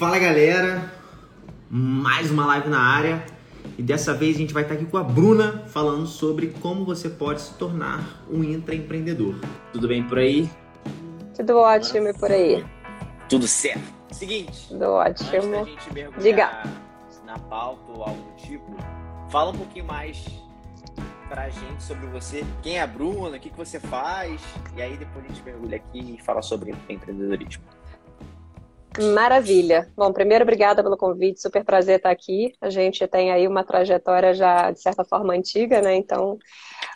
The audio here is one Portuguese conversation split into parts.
Fala galera, mais uma live na área e dessa vez a gente vai estar aqui com a Bruna falando sobre como você pode se tornar um intraempreendedor. Tudo bem por aí? Tudo ótimo e por aí. Tudo certo. Seguinte. Tudo ótimo. Diga. na pauta ou algo do tipo, fala um pouquinho mais pra gente sobre você. Quem é a Bruna? O que, que você faz? E aí depois a gente mergulha aqui e fala sobre empreendedorismo. Maravilha. Bom, primeiro, obrigada pelo convite. Super prazer estar aqui. A gente tem aí uma trajetória já, de certa forma, antiga, né? Então,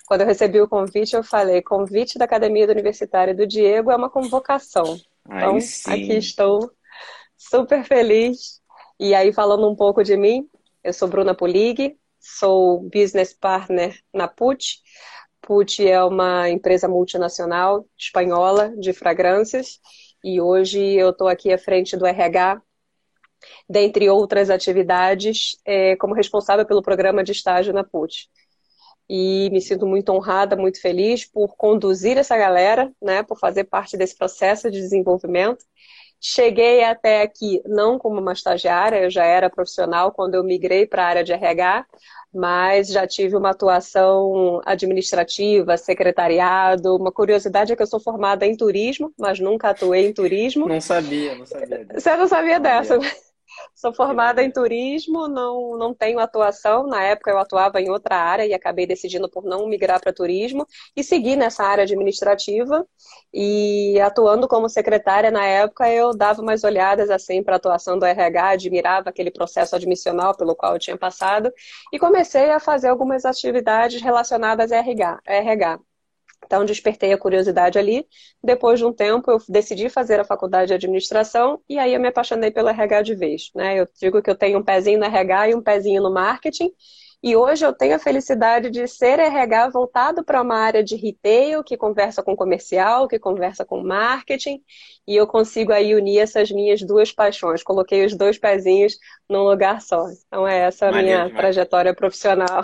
quando eu recebi o convite, eu falei: convite da Academia do Universitário do Diego é uma convocação. Aí Então, sim. aqui estou, super feliz. E aí, falando um pouco de mim, eu sou Bruna Pulig, sou business partner na PUT. PUT é uma empresa multinacional espanhola de fragrâncias e hoje eu estou aqui à frente do RH, dentre outras atividades, eh, como responsável pelo programa de estágio na PUT. E me sinto muito honrada, muito feliz por conduzir essa galera, né, por fazer parte desse processo de desenvolvimento. Cheguei até aqui não como uma estagiária, eu já era profissional quando eu migrei para a área de RH, mas já tive uma atuação administrativa, secretariado. Uma curiosidade é que eu sou formada em turismo, mas nunca atuei em turismo. Não sabia, não sabia. Você não sabia Não dessa? sabia. Sou formada em turismo, não, não tenho atuação. Na época eu atuava em outra área e acabei decidindo por não migrar para turismo e seguir nessa área administrativa. E atuando como secretária na época, eu dava umas olhadas assim para a atuação do RH, admirava aquele processo admissional pelo qual eu tinha passado e comecei a fazer algumas atividades relacionadas a RH. RH. Então, despertei a curiosidade ali. Depois de um tempo, eu decidi fazer a faculdade de administração e aí eu me apaixonei pelo RH de vez. Né? Eu digo que eu tenho um pezinho no RH e um pezinho no marketing. E hoje eu tenho a felicidade de ser RH voltado para uma área de retail, que conversa com comercial, que conversa com marketing, e eu consigo aí unir essas minhas duas paixões. Coloquei os dois pezinhos num lugar só. Então é essa a minha demais. trajetória profissional.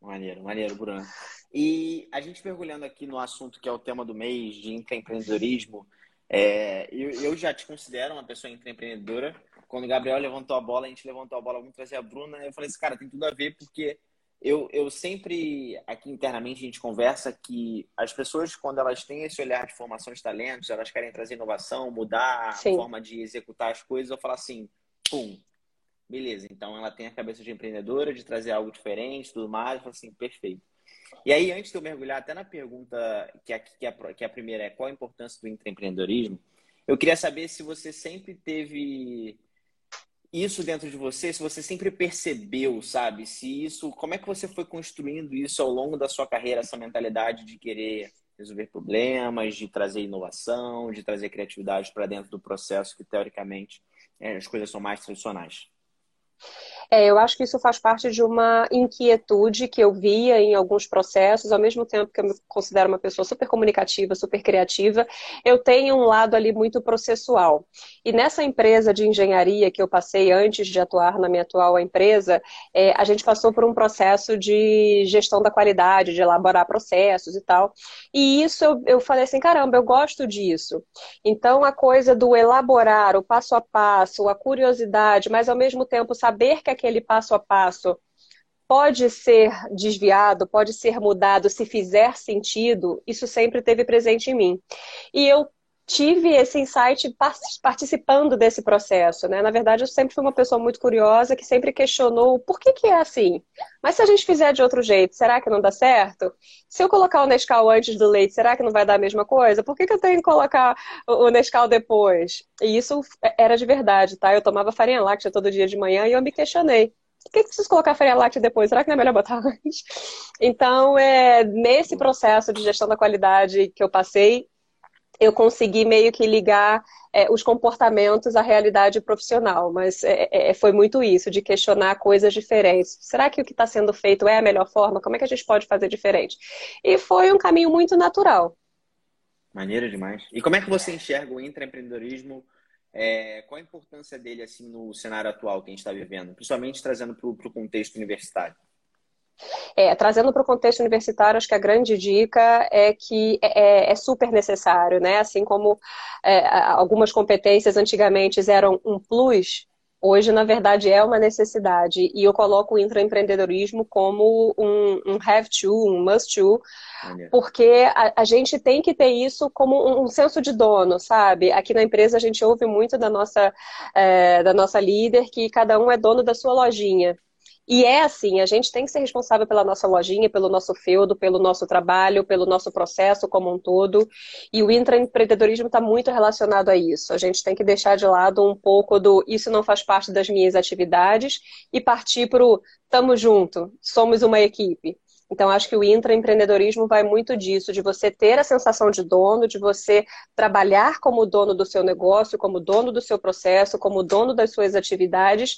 Maneiro, maneiro, Bruno. E a gente mergulhando aqui no assunto que é o tema do mês, de intraempreendedorismo, é, eu, eu já te considero uma pessoa intraempreendedora. Quando o Gabriel levantou a bola, a gente levantou a bola, vamos trazer a Bruna. Eu falei assim, cara, tem tudo a ver, porque eu, eu sempre, aqui internamente, a gente conversa que as pessoas, quando elas têm esse olhar de formação de talentos, elas querem trazer inovação, mudar a Sim. forma de executar as coisas, eu falo assim, pum, beleza. Então ela tem a cabeça de empreendedora, de trazer algo diferente, tudo mais. Eu falo assim, perfeito. E aí, antes de eu mergulhar até na pergunta que a, que a, que a primeira é qual a importância do intraempreendedorismo, eu queria saber se você sempre teve isso dentro de você, se você sempre percebeu, sabe? Se isso, como é que você foi construindo isso ao longo da sua carreira, essa mentalidade de querer resolver problemas, de trazer inovação, de trazer criatividade para dentro do processo que teoricamente é, as coisas são mais tradicionais. É, eu acho que isso faz parte de uma inquietude que eu via em alguns processos, ao mesmo tempo que eu me considero uma pessoa super comunicativa, super criativa, eu tenho um lado ali muito processual. E nessa empresa de engenharia que eu passei antes de atuar na minha atual empresa, é, a gente passou por um processo de gestão da qualidade, de elaborar processos e tal. E isso eu, eu falei assim, caramba, eu gosto disso. Então a coisa do elaborar, o passo a passo, a curiosidade, mas ao mesmo tempo saber que aquele passo a passo pode ser desviado, pode ser mudado se fizer sentido, isso sempre teve presente em mim. E eu tive esse insight participando desse processo, né? Na verdade, eu sempre fui uma pessoa muito curiosa que sempre questionou por que que é assim. Mas se a gente fizer de outro jeito, será que não dá certo? Se eu colocar o Nescau antes do leite, será que não vai dar a mesma coisa? Por que que eu tenho que colocar o Nescau depois? E isso era de verdade, tá? Eu tomava farinha láctea todo dia de manhã e eu me questionei. Por que, que preciso colocar farinha láctea depois? Será que não é melhor botar antes? Então, é, nesse processo de gestão da qualidade que eu passei, eu consegui meio que ligar é, os comportamentos à realidade profissional, mas é, é, foi muito isso, de questionar coisas diferentes. Será que o que está sendo feito é a melhor forma? Como é que a gente pode fazer diferente? E foi um caminho muito natural. Maneiro demais. E como é que você enxerga o intraempreendedorismo? É, qual a importância dele assim no cenário atual que a gente está vivendo, principalmente trazendo para o contexto universitário? É, trazendo para o contexto universitário, acho que a grande dica é que é, é, é super necessário, né? Assim como é, algumas competências antigamente eram um plus, hoje, na verdade, é uma necessidade. E eu coloco o intraempreendedorismo como um, um have to, um must to, porque a, a, gente tem que ter isso como um, um, senso de dono, sabe? Aqui na empresa a gente ouve muito da nossa, é, da nossa líder que cada um é dono da sua lojinha. E é assim, a gente tem que ser responsável pela nossa lojinha, pelo nosso feudo, pelo nosso trabalho, pelo nosso processo como um todo. E o intraempreendedorismo está muito relacionado a isso. A gente tem que deixar de lado um pouco do isso não faz parte das minhas atividades e partir para o tamo junto, somos uma equipe. Então, acho que o intraempreendedorismo vai muito disso, de você ter a sensação de dono, de você trabalhar como dono do seu negócio, como dono do seu processo, como dono das suas atividades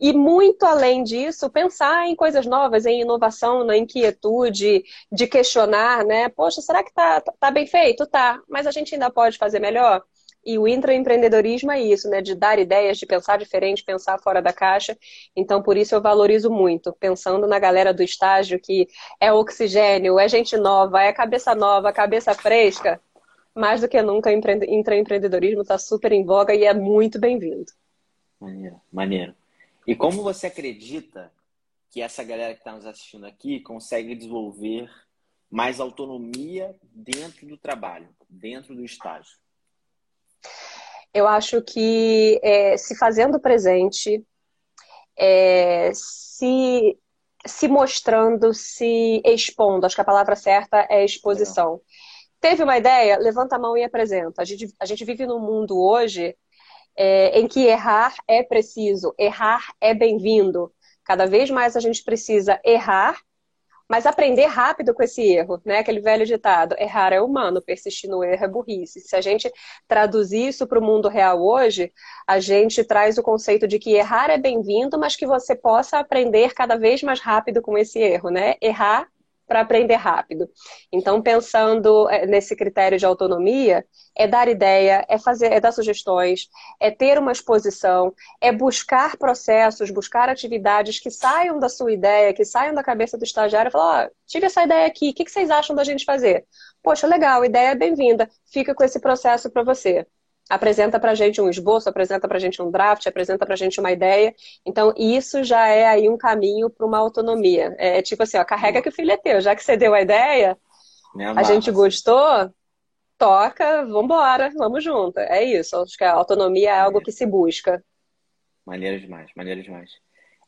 e muito além disso, pensar em coisas novas, em inovação, na inquietude, de questionar, né? Poxa, será que tá, tá bem feito? Tá, mas a gente ainda pode fazer melhor? E o intraempreendedorismo é isso, né? De dar ideias, de pensar diferente, pensar fora da caixa. Então, por isso eu valorizo muito, pensando na galera do estágio que é oxigênio, é gente nova, é cabeça nova, cabeça fresca. Mais do que nunca, intraempreendedorismo está super em voga e é muito bem-vindo. Maneiro, maneiro. E como você acredita que essa galera que está nos assistindo aqui consegue desenvolver mais autonomia dentro do trabalho, dentro do estágio? Eu acho que é, se fazendo presente, é, se, se mostrando, se expondo, acho que a palavra certa é exposição. Teve uma ideia? Levanta a mão e apresenta. A gente, a gente vive num mundo hoje é, em que errar é preciso, errar é bem-vindo. Cada vez mais a gente precisa errar, mas aprender rápido com esse erro, né? Aquele velho ditado: errar é humano, persistir no erro é burrice. Se a gente traduzir isso para o mundo real hoje, a gente traz o conceito de que errar é bem-vindo, mas que você possa aprender cada vez mais rápido com esse erro, né? Errar para aprender rápido. Então, pensando eh, nesse critério de autonomia, é dar ideia, é fazer, é dar sugestões, é ter uma exposição, é buscar processos, buscar atividades que saiam da sua ideia, que saiam da cabeça do estagiário e falar, ó, oh, tive essa ideia aqui, o que vocês acham da gente fazer? Poxa, legal, ideia é bem-vinda, fica com esse processo para você apresenta para a gente um esboço, apresenta para a gente um draft, apresenta para a gente uma ideia. Então, isso já é aí um caminho para uma autonomia. É tipo assim, ó, carrega que o filho é teu. Já que você deu a ideia, a gente gostou, toca, vambora, vamos junto. É isso. Acho que a autonomia é algo que se busca. Maneiro demais, maneiro demais.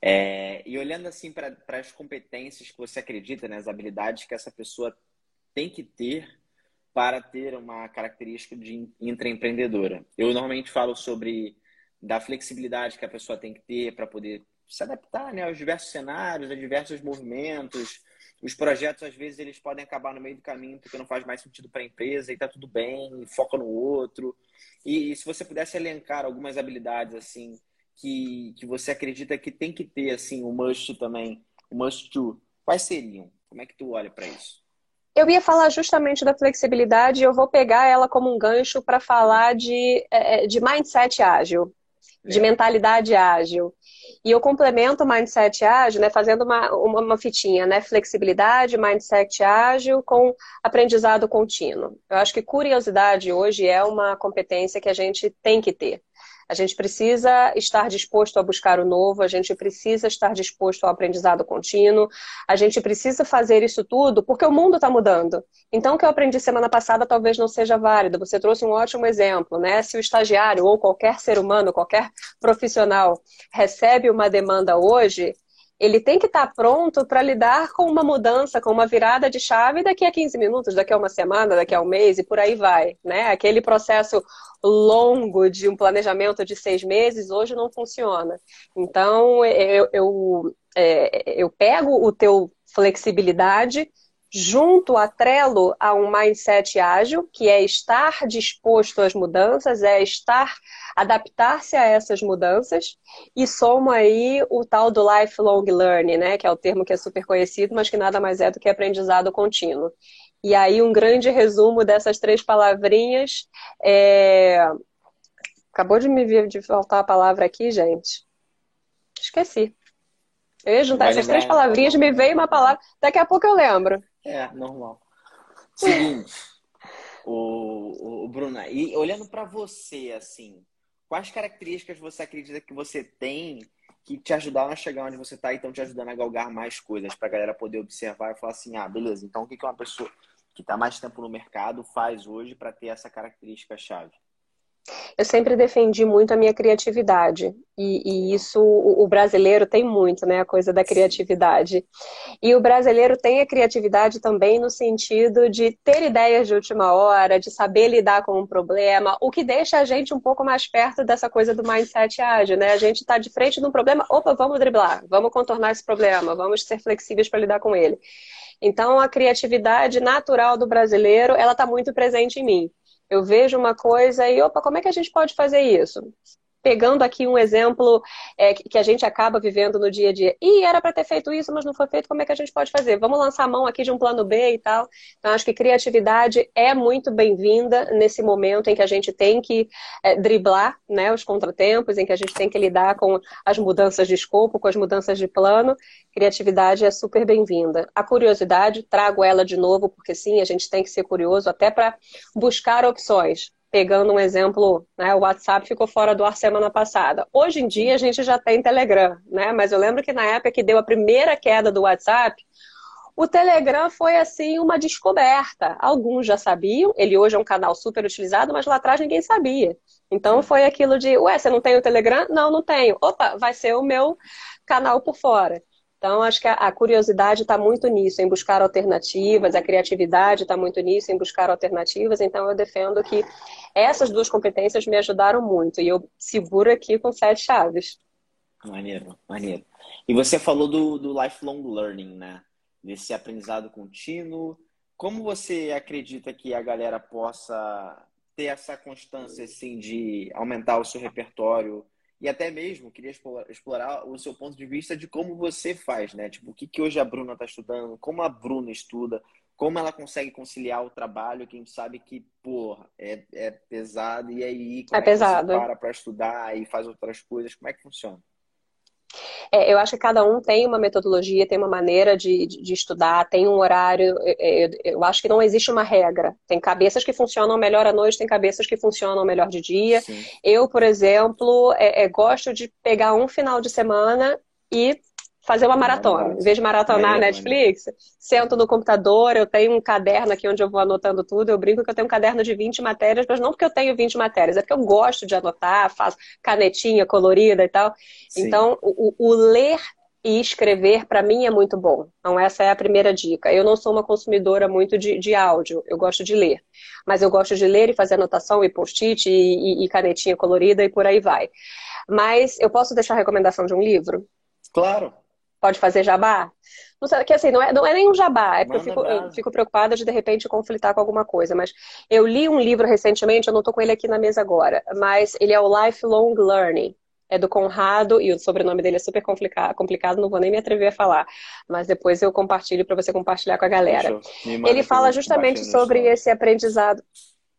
É, e olhando assim para as competências que você acredita, né, as habilidades que essa pessoa tem que ter para ter uma característica de intraempreendedora. Eu normalmente falo sobre da flexibilidade que a pessoa tem que ter para poder se adaptar né, aos diversos cenários, a diversos movimentos. Os projetos, às vezes, eles podem acabar no meio do caminho porque não faz mais sentido para a empresa e está tudo bem, foca no outro. E, e, se você pudesse elencar algumas habilidades assim que, que você acredita que tem que ter assim o must também, o must to, quais seriam? Como é que tu olha para isso? Eu ia falar justamente da flexibilidade e eu vou pegar ela como um gancho para falar de, é, é, de mindset ágil, de mentalidade ágil. E eu complemento o mindset ágil, né, fazendo uma, uma, uma, fitinha, né, flexibilidade, mindset ágil com aprendizado contínuo. Eu acho que curiosidade hoje é uma competência que a gente tem que ter. A gente precisa estar disposto a buscar o novo, a gente precisa estar disposto ao aprendizado contínuo, a gente precisa fazer isso tudo porque o mundo está mudando. Então, o que eu aprendi semana passada talvez não seja válido. Você trouxe um ótimo exemplo, né? Se o estagiário ou qualquer ser humano, qualquer profissional recebe uma demanda hoje, ele tem que estar pronto para lidar com uma mudança, com uma virada de chave daqui a 15 minutos, daqui a uma semana, daqui a um mês e por aí vai. Né? Aquele processo longo de um planejamento de seis meses hoje não funciona. Então, eu, eu, é, eu pego o teu flexibilidade junto, atrelo a um mindset ágil, que é estar disposto às mudanças, é estar, adaptar-se a essas mudanças, e somo aí o tal do lifelong learning, né, que é o termo que é super conhecido, mas que nada mais é do que aprendizado contínuo. E aí um grande resumo dessas três palavrinhas é... Acabou de me vir de faltar a palavra aqui, gente. Esqueci. Eu ia juntar essas três palavrinhas, me veio uma palavra, daqui a pouco eu lembro. É, normal. Seguinte, o, o Bruna, e olhando para você, assim, quais características você acredita que você tem que te ajudaram a chegar onde você está e estão te ajudando a galgar mais coisas para a galera poder observar e falar assim, ah, beleza, então o que, que uma pessoa que está mais tempo no mercado faz hoje para ter essa característica chave? Eu sempre defendi muito a minha criatividade. E, e, isso o, brasileiro tem muito, né? A coisa da criatividade. E o brasileiro tem a criatividade também no sentido de ter ideias de última hora, de saber lidar com um problema, o que deixa a gente um pouco mais perto dessa coisa do mindset ágil, né? A gente está de frente de um problema, opa, vamos driblar, vamos contornar esse problema, vamos ser flexíveis para lidar com ele. Então, a criatividade natural do brasileiro, ela está muito presente em mim. Eu vejo uma coisa e, opa, como é que a gente pode fazer isso? Pegando aqui um exemplo é, que a gente acaba vivendo no dia a dia. E era para ter feito isso, mas não foi feito, como é que a gente pode fazer? Vamos lançar a mão aqui de um plano B e tal. Então, acho que criatividade é muito bem-vinda nesse momento em que a gente tem que é, driblar né, os contratempos, em que a gente tem que lidar com as mudanças de escopo, com as mudanças de plano. Criatividade é super bem-vinda. A curiosidade, trago ela de novo, porque sim, a gente tem que ser curioso até para buscar opções pegando um exemplo, né, o WhatsApp ficou fora do ar semana passada. Hoje em dia a gente já tem Telegram, né? Mas eu lembro que na época que deu a primeira queda do WhatsApp, o Telegram foi assim uma descoberta. Alguns já sabiam, ele hoje é um canal super utilizado, mas lá atrás ninguém sabia. Então foi aquilo de, ué, você não tem o Telegram? Não, não tenho. Opa, vai ser o meu canal por fora. Então, acho que a, curiosidade está muito nisso, em buscar alternativas, a criatividade está muito nisso, em buscar alternativas. Então, eu defendo que essas duas competências me ajudaram muito. E eu seguro aqui com sete chaves. Maneiro, maneiro. E você falou do, do lifelong learning, né? Desse aprendizado contínuo. Como você acredita que a galera possa ter essa constância, assim, de aumentar o seu repertório e até mesmo queria explorar o seu ponto de vista de como você faz, né? Tipo, o que, que hoje a Bruna está estudando, como a Bruna estuda, como ela consegue conciliar o trabalho, que a gente sabe que, pô, é, é pesado, e aí como é, é pesado. você para para estudar e faz outras coisas, como é que funciona? É, eu acho que cada um tem uma metodologia, tem uma maneira de, de, de estudar, tem um horário. Eu, eu, acho que não existe uma regra. Tem cabeças que funcionam melhor à noite, tem cabeças que funcionam melhor de dia. Sim. Eu, por exemplo, é, é, gosto de pegar um final de semana e fazer uma maratona. Em vez de maratonar é, Netflix, sento no computador, eu tenho um caderno aqui onde eu vou anotando tudo. Eu brinco que eu tenho um caderno de 20 matérias, mas não porque eu tenho 20 matérias, é porque eu gosto de anotar, faço canetinha colorida e tal. Sim. Então, o, o ler e escrever, para mim, é muito bom. Então, essa é a primeira dica. Eu não sou uma consumidora muito de, de áudio, eu gosto de ler. Mas eu gosto de ler e fazer anotação e post-it e, e, e canetinha colorida e por aí vai. Mas eu posso deixar a recomendação de um livro? Claro. Pode fazer jabá? Não sei, que assim, não é, não é nem um jabá, é porque eu fico, eu fico, preocupada de de repente conflitar com alguma coisa. Mas eu li um livro recentemente, eu não estou com ele aqui na mesa agora, mas ele é o Lifelong Learning. É do Conrado, e o sobrenome dele é super complicado, complicado, não vou nem me atrever a falar. Mas depois eu compartilho para você compartilhar com a galera. Ele fala justamente sobre esse aprendizado.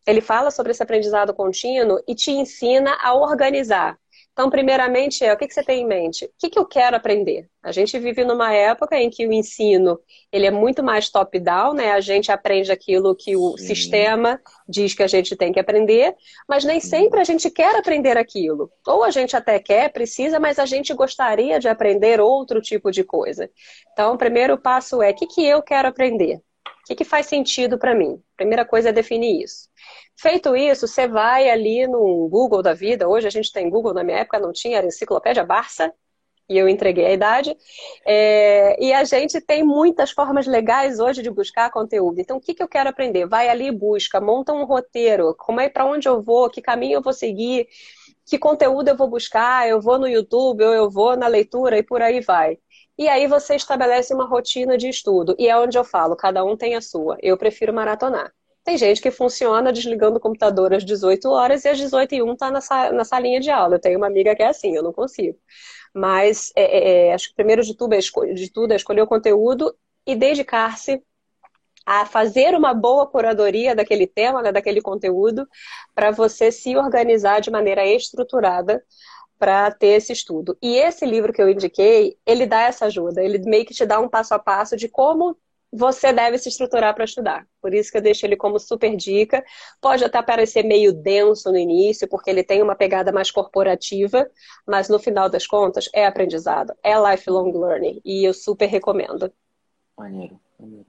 Ele fala sobre esse aprendizado contínuo e te ensina a organizar. Então, primeiramente, é o que, que você tem em mente? O que, que eu quero aprender? A gente vive numa época em que o ensino ele é muito mais top-down, né? A gente aprende aquilo que o Sim. sistema diz que a gente tem que aprender, mas nem sempre a gente quer aprender aquilo. Ou a gente até quer, precisa, mas a gente gostaria de aprender outro tipo de coisa. Então, o primeiro passo é o que, que eu quero aprender? O que, que faz sentido para mim? Primeira coisa é definir isso. Feito isso, você vai ali no Google da vida. Hoje a gente tem Google, na minha época não tinha, era Enciclopédia Barça, e eu entreguei a idade. É, e a gente tem muitas formas legais hoje de buscar conteúdo. Então, o que, que eu quero aprender? Vai ali e busca, monta um roteiro, como é para onde eu vou, que caminho eu vou seguir, que conteúdo eu vou buscar, eu vou no YouTube, ou eu vou na leitura e por aí vai. E aí você estabelece uma rotina de estudo. E é onde eu falo, cada um tem a sua. Eu prefiro maratonar. Tem gente que funciona desligando o computador às 18 horas e às 18 e 1 está na, na salinha de aula. Eu tenho uma amiga que é assim, eu não consigo. Mas é, é, é acho que primeiro de tudo, é de tudo é escolher o conteúdo e dedicar-se a fazer uma boa curadoria daquele tema, né, daquele conteúdo, para você se organizar de maneira estruturada para ter esse estudo. E esse livro que eu indiquei, ele dá essa ajuda, ele meio que te dá um passo a passo de como você deve se estruturar para estudar. Por isso que eu deixo ele como super dica. Pode até parecer meio denso no início, porque ele tem uma pegada mais corporativa, mas no final das contas é aprendizado, é lifelong learning, e eu super recomendo. Maneiro, maneiro.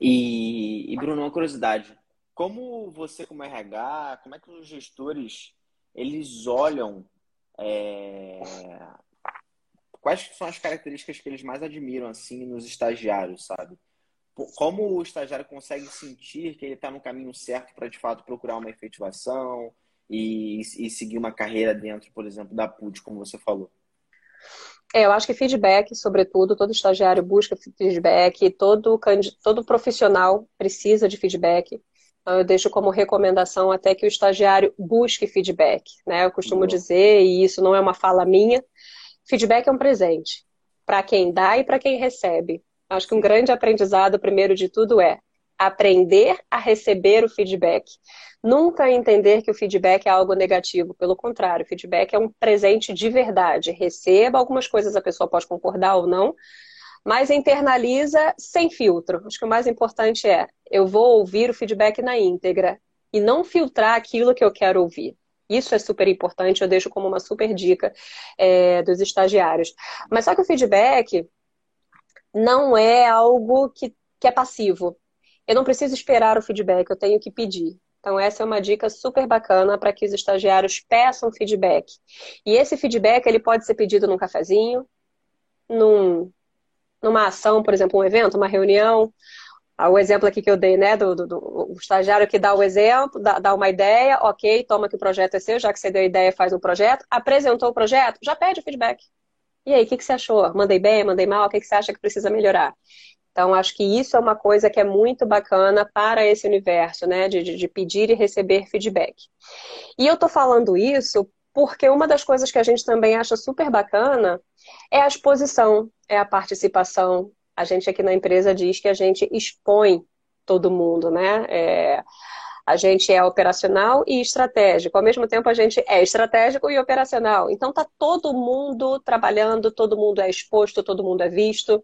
E, e Bruno, uma curiosidade. Como você, como RH, como é que os gestores, eles olham é... quais são as características que eles mais admiram, assim, nos estagiários, sabe? Como o estagiário consegue sentir que ele está no caminho certo para de fato procurar uma efetivação e, e, seguir uma carreira dentro, por exemplo, da PUD, como você falou? É, eu acho que feedback, sobretudo, todo estagiário busca feedback, todo, todo profissional precisa de feedback. Então, eu deixo como recomendação até que o estagiário busque feedback. Né? Eu costumo Boa. dizer, e isso não é uma fala minha, feedback é um presente para quem dá e para quem recebe. Acho que um grande aprendizado, primeiro de tudo, é aprender a receber o feedback. Nunca entender que o feedback é algo negativo. Pelo contrário, o feedback é um presente de verdade. Receba algumas coisas, a pessoa pode concordar ou não, mas internaliza sem filtro. Acho que o mais importante é eu vou ouvir o feedback na íntegra e não filtrar aquilo que eu quero ouvir. Isso é super importante, eu deixo como uma super dica é, dos estagiários. Mas só que o feedback, não é algo que, que é passivo. Eu não preciso esperar o feedback, eu tenho que pedir. Então, essa é uma dica super bacana para que os estagiários peçam feedback. E esse feedback ele pode ser pedido num cafezinho, num, numa ação, por exemplo, um evento, uma reunião. Ah, o exemplo aqui que eu dei, né, do, do, do estagiário que dá o exemplo, dá, dá, uma ideia, ok, toma que o projeto é seu, já que você deu a ideia, faz um projeto. Apresentou o projeto, já pede o feedback. E aí, o que, que você achou? Mandei bem, mandei mal? O que, que você acha que precisa melhorar? Então, acho que isso é uma coisa que é muito bacana para esse universo, né? De, de pedir e receber feedback. E eu tô falando isso porque uma das coisas que a gente também acha super bacana é a exposição, é a participação. A gente aqui na empresa diz que a gente expõe todo mundo, né? É, a gente é operacional e estratégico. Ao mesmo tempo, a gente é estratégico e operacional. Então, tá todo mundo trabalhando, todo mundo é exposto, todo mundo é visto.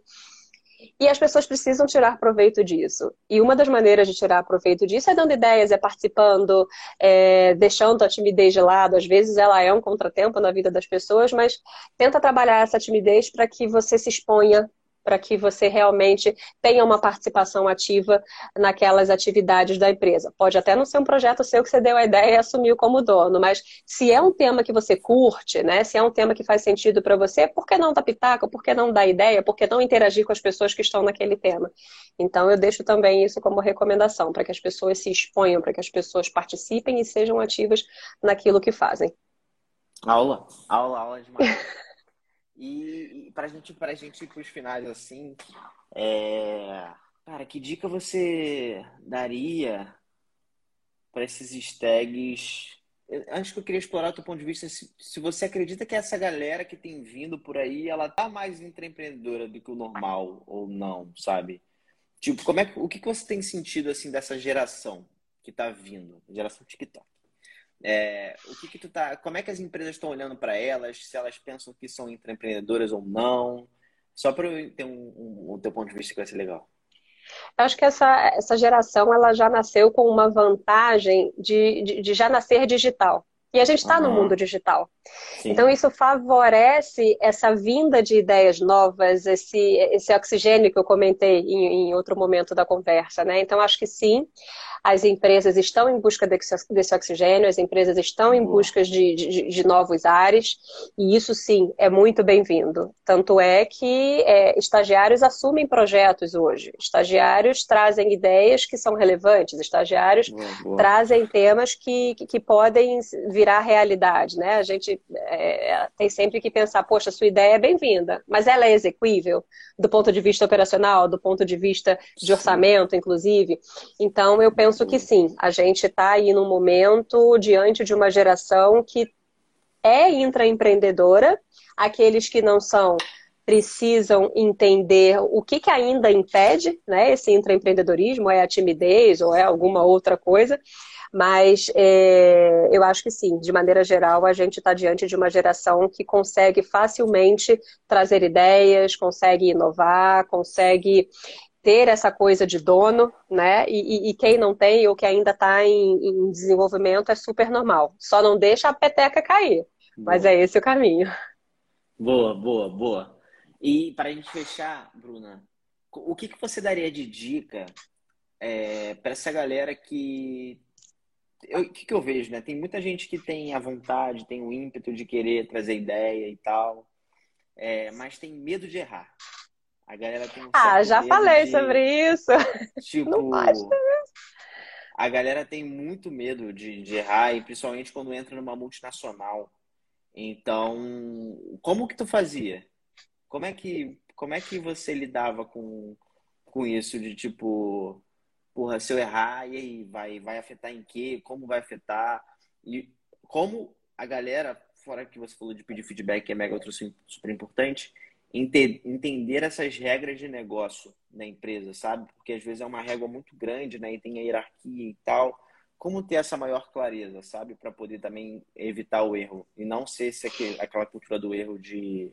E as pessoas precisam tirar proveito disso. E uma das maneiras de tirar proveito disso é dando ideias, é participando, é deixando a timidez de lado. Às vezes ela é um contratempo na vida das pessoas, mas tenta trabalhar essa timidez para que você se exponha para que você realmente tenha uma participação ativa naquelas atividades da empresa. Pode até não ser um projeto seu que você deu a ideia e assumiu como dono, mas se é um tema que você curte, né? Se é um tema que faz sentido para você, por que não dar pitaco? Por que não dar ideia? Por que não interagir com as pessoas que estão naquele tema? Então eu deixo também isso como recomendação para que as pessoas se exponham, para que as pessoas participem e sejam ativas naquilo que fazem. Aula, aula, aula demais. E, e para gente, pra gente ir pros finais assim, é... cara, que dica você daria para esses stags? Acho que eu queria explorar o teu ponto de vista. Se, se você acredita que essa galera que tem vindo por aí, ela tá mais intraempreendedora do que o normal ou não, sabe? Tipo, como é o que, que você tem sentido assim dessa geração que tá vindo, geração TikTok? É, o que, que tu tá, como é que as empresas estão olhando para elas, se elas pensam que são empreendedoras ou não, só para eu ter um, um, um teu ponto de vista que vai ser legal. Eu acho que essa, essa geração ela já nasceu com uma vantagem de, de, de já nascer digital. E a gente está uhum. no mundo digital. Sim. Então, isso favorece essa vinda de ideias novas, esse, esse oxigênio que eu comentei em, em outro momento da conversa. Né? Então, acho que sim, as empresas estão em busca desse oxigênio, as empresas estão em busca de, de, de novos ares, e isso sim é muito bem-vindo. Tanto é que é, estagiários assumem projetos hoje, estagiários trazem ideias que são relevantes, estagiários boa, boa. trazem temas que, que, que, podem virar realidade. Né? A gente é, tem sempre que pensar, poxa, sua ideia é bem-vinda, mas ela é execuível do ponto de vista operacional, do ponto de vista de orçamento, inclusive. Então, eu penso penso que sim. A gente está aí num momento diante de uma geração que é intraempreendedora. Aqueles que não são precisam entender o que, que ainda impede né, esse intraempreendedorismo, é a timidez ou é alguma outra coisa. Mas é, eu acho que sim, de maneira geral, a gente está diante de uma geração que consegue facilmente trazer ideias, consegue inovar, consegue ter essa coisa de dono, né? E, e, e quem não tem ou que ainda está em, em, desenvolvimento é super normal. Só não deixa a peteca cair. Boa. Mas é esse o caminho. Boa, boa, boa. E para a gente fechar, Bruna, o que, que você daria de dica é, para essa galera que o que, que eu vejo, né? Tem muita gente que tem a vontade, tem o ímpeto de querer trazer ideia e tal, é, mas tem medo de errar. A galera tem um Ah, já falei de, sobre isso. Tipo, Não pode a galera tem muito medo de, de errar, e principalmente quando entra numa multinacional. Então, como que tu fazia? Como é que, como é que você lidava com, com isso de tipo, porra, se eu errar, e aí, vai, vai afetar em quê? Como vai afetar? E como a galera, fora que você falou de pedir feedback, que é mega outro super importante, entender essas regras de negócio na empresa, sabe? Porque às vezes é uma régua muito grande, né? E tem a hierarquia e tal. Como ter essa maior clareza, sabe? Para poder também evitar o erro. E não ser esse, aquela cultura do erro de,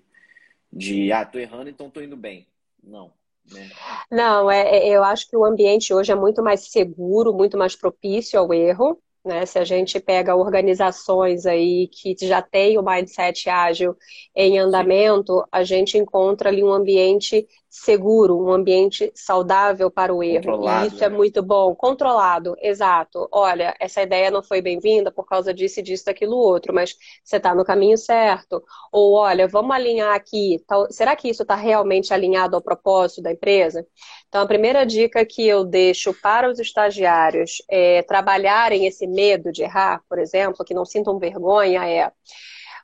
de ah, tô errando, então tô indo bem. Não. Né? Não, é, é, eu acho que o ambiente hoje é muito mais seguro, muito mais propício ao erro. Né? Se a gente pega organizações aí que já têm o mindset ágil em andamento, a gente encontra ali um ambiente seguro, um ambiente saudável para o erro. E isso é né? é muito bom. Controlado, exato. Olha, essa ideia não foi bem-vinda por causa disso e disso, daquilo outro, mas você está no caminho certo. Ou, olha, vamos alinhar aqui. Será que isso está realmente alinhado ao propósito da empresa? Então, a primeira dica que eu deixo para os estagiários é trabalharem esse medo de errar, por exemplo, que não sintam vergonha, é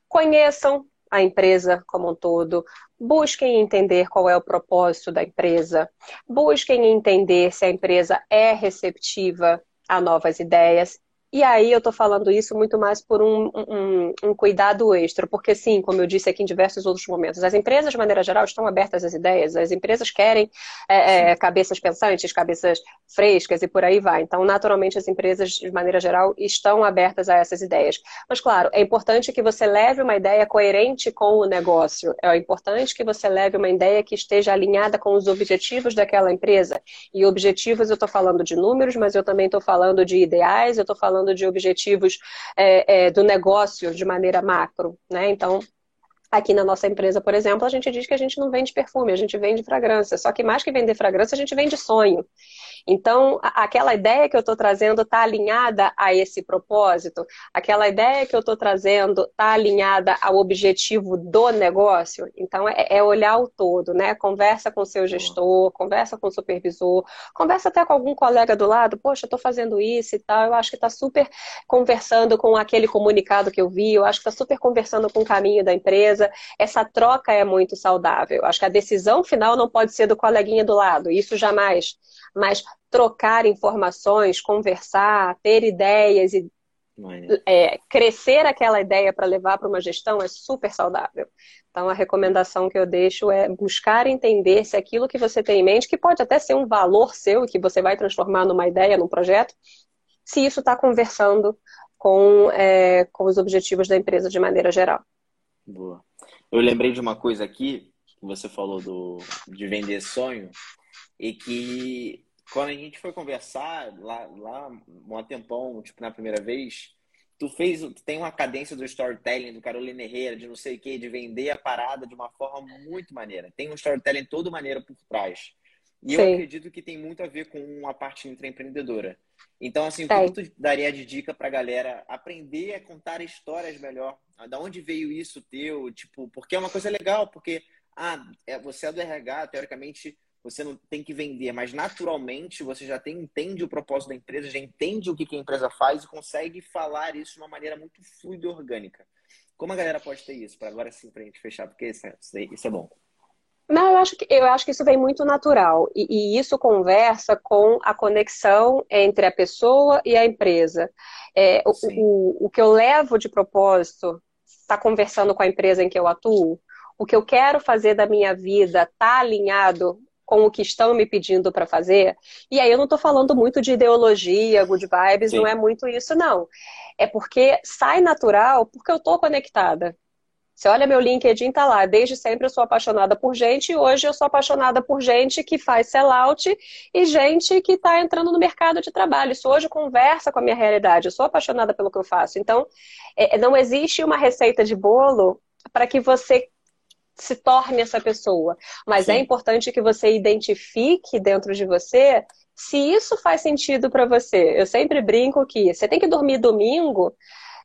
conheçam a empresa como um todo, busquem entender qual é o propósito da empresa, busquem entender se a empresa é receptiva a novas ideias e aí eu estou falando isso muito mais por um, um, um, cuidado extra, porque sim, como eu disse aqui em diversos outros momentos, as empresas, de maneira geral, estão abertas às ideias, as empresas querem é, é, cabeças pensantes, cabeças frescas e por aí vai. Então, naturalmente, as empresas, de maneira geral, estão abertas a essas ideias. Mas, claro, é importante que você leve uma ideia coerente com o negócio, é importante que você leve uma ideia que esteja alinhada com os objetivos daquela empresa. E objetivos, eu estou falando de números, mas eu também estou falando de ideais, eu estou falando falando de objetivos é, é, do negócio de maneira macro, né? Então, Aqui na nossa empresa, por exemplo, a gente diz que a gente não vende perfume, a gente vende fragrância. Só que mais que vender fragrância, a gente vende sonho. Então, aquela ideia que eu estou trazendo está alinhada a esse propósito? Aquela ideia que eu estou trazendo está alinhada ao objetivo do negócio? Então, é, é, olhar o todo, né? Conversa com o seu gestor, conversa com o supervisor, conversa até com algum colega do lado. Poxa, estou fazendo isso e tal. Eu acho que está super conversando com aquele comunicado que eu vi, eu acho que está super conversando com o caminho da empresa. Essa troca é muito saudável. Acho que a decisão final não pode ser do coleguinha do lado, isso jamais mas trocar informações, conversar, ter ideias e é, crescer aquela ideia para levar para uma gestão é super saudável. Então, a recomendação que eu deixo é buscar entender se aquilo que você tem em mente, que pode até ser um valor seu e que você vai transformar numa ideia, num projeto, se isso está conversando com, é, com os objetivos da empresa de maneira geral. Boa. Eu lembrei de uma coisa aqui, que você falou do, de vender sonho, e que quando a gente foi conversar lá, lá um tempão, tipo, na primeira vez, tu fez, tu tem uma cadência do storytelling do Carolina Herrera, de não sei o que, de vender a parada de uma forma muito maneira. Tem um storytelling todo maneiro por trás. E Sim. eu acredito que tem muito a ver com a parte intraempreendedora. Então, assim, o que tu daria de dica pra galera aprender a contar histórias melhor? Da onde veio isso teu? Tipo, porque é uma coisa legal, porque ah, é, você é do RH, teoricamente você não tem que vender, mas naturalmente você já tem, entende o propósito da empresa, já entende o que, que a empresa faz e consegue falar isso de uma maneira muito fluida e orgânica. Como a galera pode ter isso? Para agora sim, para a gente fechar, porque isso é, isso é bom. Não, eu acho que, eu acho que isso vem muito natural. E, e, isso conversa com a conexão entre a pessoa e a empresa. É, o, o, o, que eu levo de propósito está conversando com a empresa em que eu atuo. O que eu quero fazer da minha vida está alinhado com o que estão me pedindo para fazer. E aí eu não estou falando muito de ideologia, good vibes, Sim. não é muito isso, não. É porque sai natural, porque eu estou conectada. Você olha meu LinkedIn, tá lá. Desde sempre eu sou apaixonada por gente e hoje eu sou apaixonada por gente que faz sellout e gente que está entrando no mercado de trabalho. Isso hoje conversa com a minha realidade. Eu sou apaixonada pelo que eu faço. Então, é, não existe uma receita de bolo para que você se torne essa pessoa. Mas é Sim. é importante que você identifique dentro de você se isso faz sentido para você. Eu sempre brinco que você tem que dormir domingo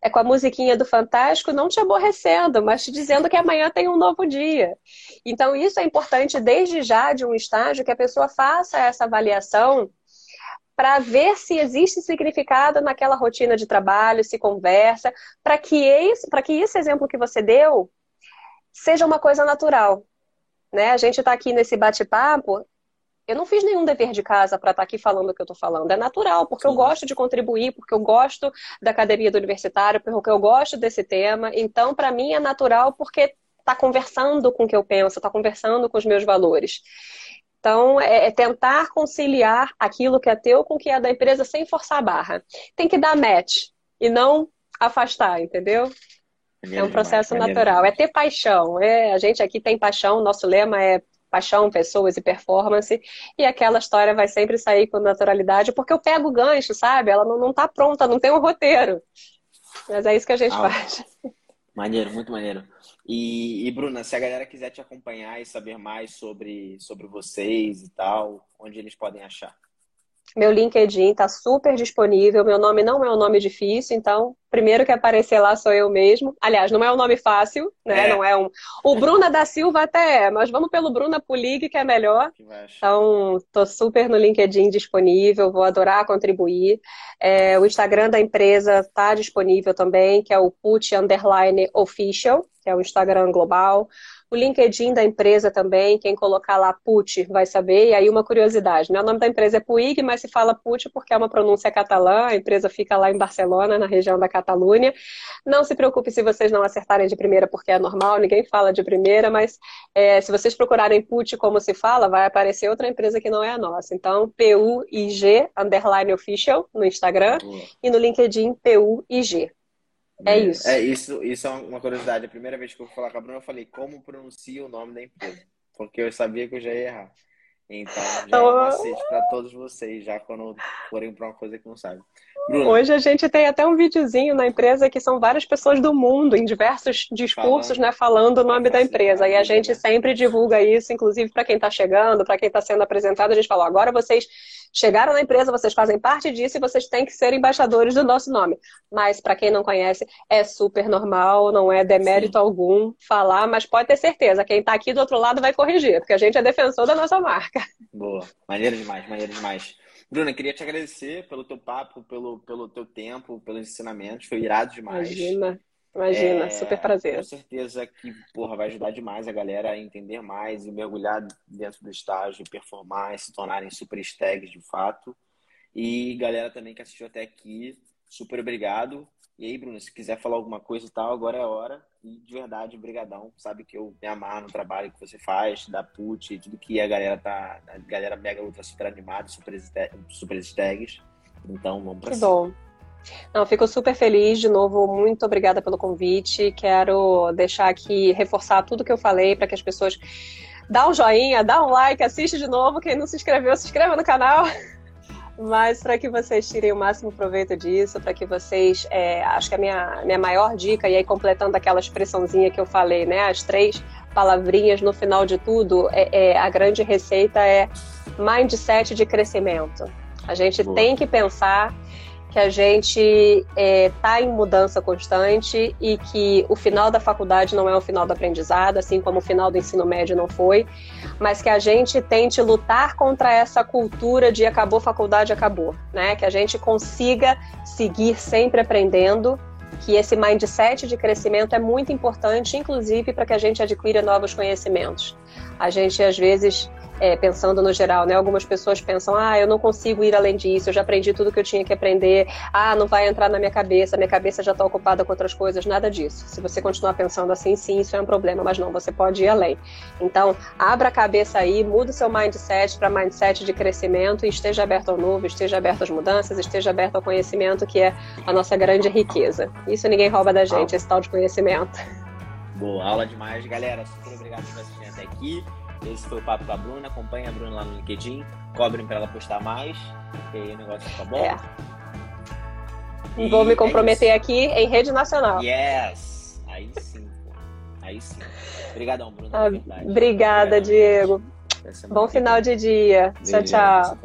é com a musiquinha do Fantástico, não te aborrecendo, mas te dizendo que amanhã tem um novo dia. Então, isso é importante desde já de um estágio que a pessoa faça essa avaliação para ver se existe significado naquela rotina de trabalho, se conversa, para que esse, que esse exemplo que você deu seja uma coisa natural. Né? A gente está aqui nesse bate-papo eu não fiz nenhum dever de casa para estar tá aqui falando o que eu estou falando. É natural, porque Sim. eu gosto de contribuir, porque eu gosto da academia do universitário, porque eu gosto desse tema. Então, para mim, é natural porque está conversando com o que eu penso, está conversando com os meus valores. Então, é, é, tentar conciliar aquilo que é teu com o que é da empresa sem forçar a barra. Tem que dar match e não afastar, entendeu? É um processo natural. É ter paixão. É, a gente aqui tem paixão. Nosso lema é paixão, pessoas e performance, e aquela história vai sempre sair com naturalidade, porque eu pego o gancho, sabe? Ela não, não tá pronta, não tem um roteiro. Mas é isso que a gente ah, faz. Maneiro, muito maneiro. E, e, Bruna, se a galera quiser te acompanhar e saber mais sobre, sobre vocês e tal, onde eles podem achar? Meu LinkedIn está super disponível. Meu nome não é um nome difícil, então primeiro que aparecer lá sou eu mesmo. Aliás, não é um nome fácil, né? É. Não é um. O Bruna da Silva até é, mas vamos pelo Bruna Pulig que é melhor. Então, tô super no LinkedIn disponível. Vou adorar contribuir. É, o Instagram da empresa está disponível também, que é o Put Underline Official, que é o Instagram global. O LinkedIn da empresa também, quem colocar lá PUT vai saber. E aí uma curiosidade, né? O nome da empresa é Puig, mas se fala PUT porque é uma pronúncia catalã. A empresa fica lá em Barcelona, na região da Catalunha. Não se preocupe se vocês não acertarem de primeira, porque é normal, ninguém fala de primeira, mas é, se vocês procurarem PUT como se fala, vai aparecer outra empresa que não é a nossa. Então, P-U-I-G, underline official, no Instagram, e no LinkedIn, P-U-I-G. É isso. É, isso, isso é uma curiosidade. A primeira vez que eu fui falar com a Bruna, eu falei como pronuncia o nome da empresa. Porque eu sabia que eu já ia errar. Então, já é um macete para todos vocês, já quando forem para uma coisa que não sabem. Bruna. Hoje a gente tem até um videozinho na empresa que são várias pessoas do mundo, em diversos discursos, falando, né, falando o nome da empresa. E a gente né? sempre divulga isso, inclusive para quem está chegando, para quem está sendo apresentado, a gente fala, agora vocês chegaram na empresa, vocês fazem parte disso e vocês têm que ser embaixadores do nosso nome. Mas, para quem não conhece, é super normal, não é demérito Sim. algum falar, mas pode ter certeza, quem está aqui do outro lado vai corrigir, porque a gente é defensor da nossa marca. Boa, maneiro demais, maneiro demais. Bruna, queria te agradecer pelo teu papo, pelo, pelo teu tempo, pelos ensinamentos, foi irado demais. Imagina. Imagina, é, super prazer. Com certeza que, porra, vai ajudar demais a galera a entender mais e mergulhar dentro do estágio, performar se tornarem super stags de fato. E galera também que assistiu até aqui, super obrigado. E aí, Bruno, se quiser falar alguma coisa e tal, agora é a hora. E de verdade, brigadão. Sabe que eu me amarro no trabalho que você faz, da PUT, tudo que a galera tá, a galera mega ultra super animada, super, super stags. Então, vamos pra que cima. Bom. Não, fico super feliz de novo. Muito obrigada pelo convite. Quero deixar aqui, reforçar tudo que eu falei para que as pessoas dá um joinha, dá um like, assiste de novo. Quem não se inscreveu, se inscreva no canal. Mas para que vocês tirem o máximo proveito disso, para que vocês, é, acho que a minha, minha maior dica, e aí completando aquela expressãozinha que eu falei, né, as três palavrinhas no final de tudo, é, é a grande receita é mindset de crescimento. A gente Boa. tem que pensar que a gente está é, tá em mudança constante e que o final da faculdade não é o final do aprendizado, assim como o final do ensino médio não foi, mas que a gente tente lutar contra essa cultura de acabou faculdade, acabou, né? Que a gente consiga seguir sempre aprendendo, que esse mindset de crescimento é muito importante, inclusive para que a gente adquira novos conhecimentos. A gente às vezes é, pensando no geral, né? Algumas pessoas pensam, ah, eu não consigo ir além disso, eu já aprendi tudo que eu tinha que aprender, ah, não vai entrar na minha cabeça, minha cabeça já está ocupada com outras coisas, nada disso. Se você continuar pensando assim, sim, isso é um problema, mas não, você pode ir além. Então, abra a cabeça aí, muda o seu mindset para mindset de crescimento e esteja aberto ao novo, esteja aberto às mudanças, esteja aberto ao conhecimento, que é a nossa grande riqueza. Isso ninguém rouba da gente, esse tal de conhecimento. Boa, aula demais, galera. Super obrigado por assistir até aqui. Esse foi o papo com a Bruna. Acompanhe a Bruna lá no LinkedIn. Cobrem para ela postar mais. E aí o negócio fica bom. É. E Vou me é comprometer é aqui em rede nacional. Yes! Aí sim. Aí sim. Obrigadão, Bruna. Ah, obrigada, Diego. Bom final de dia. Tchau, tchau.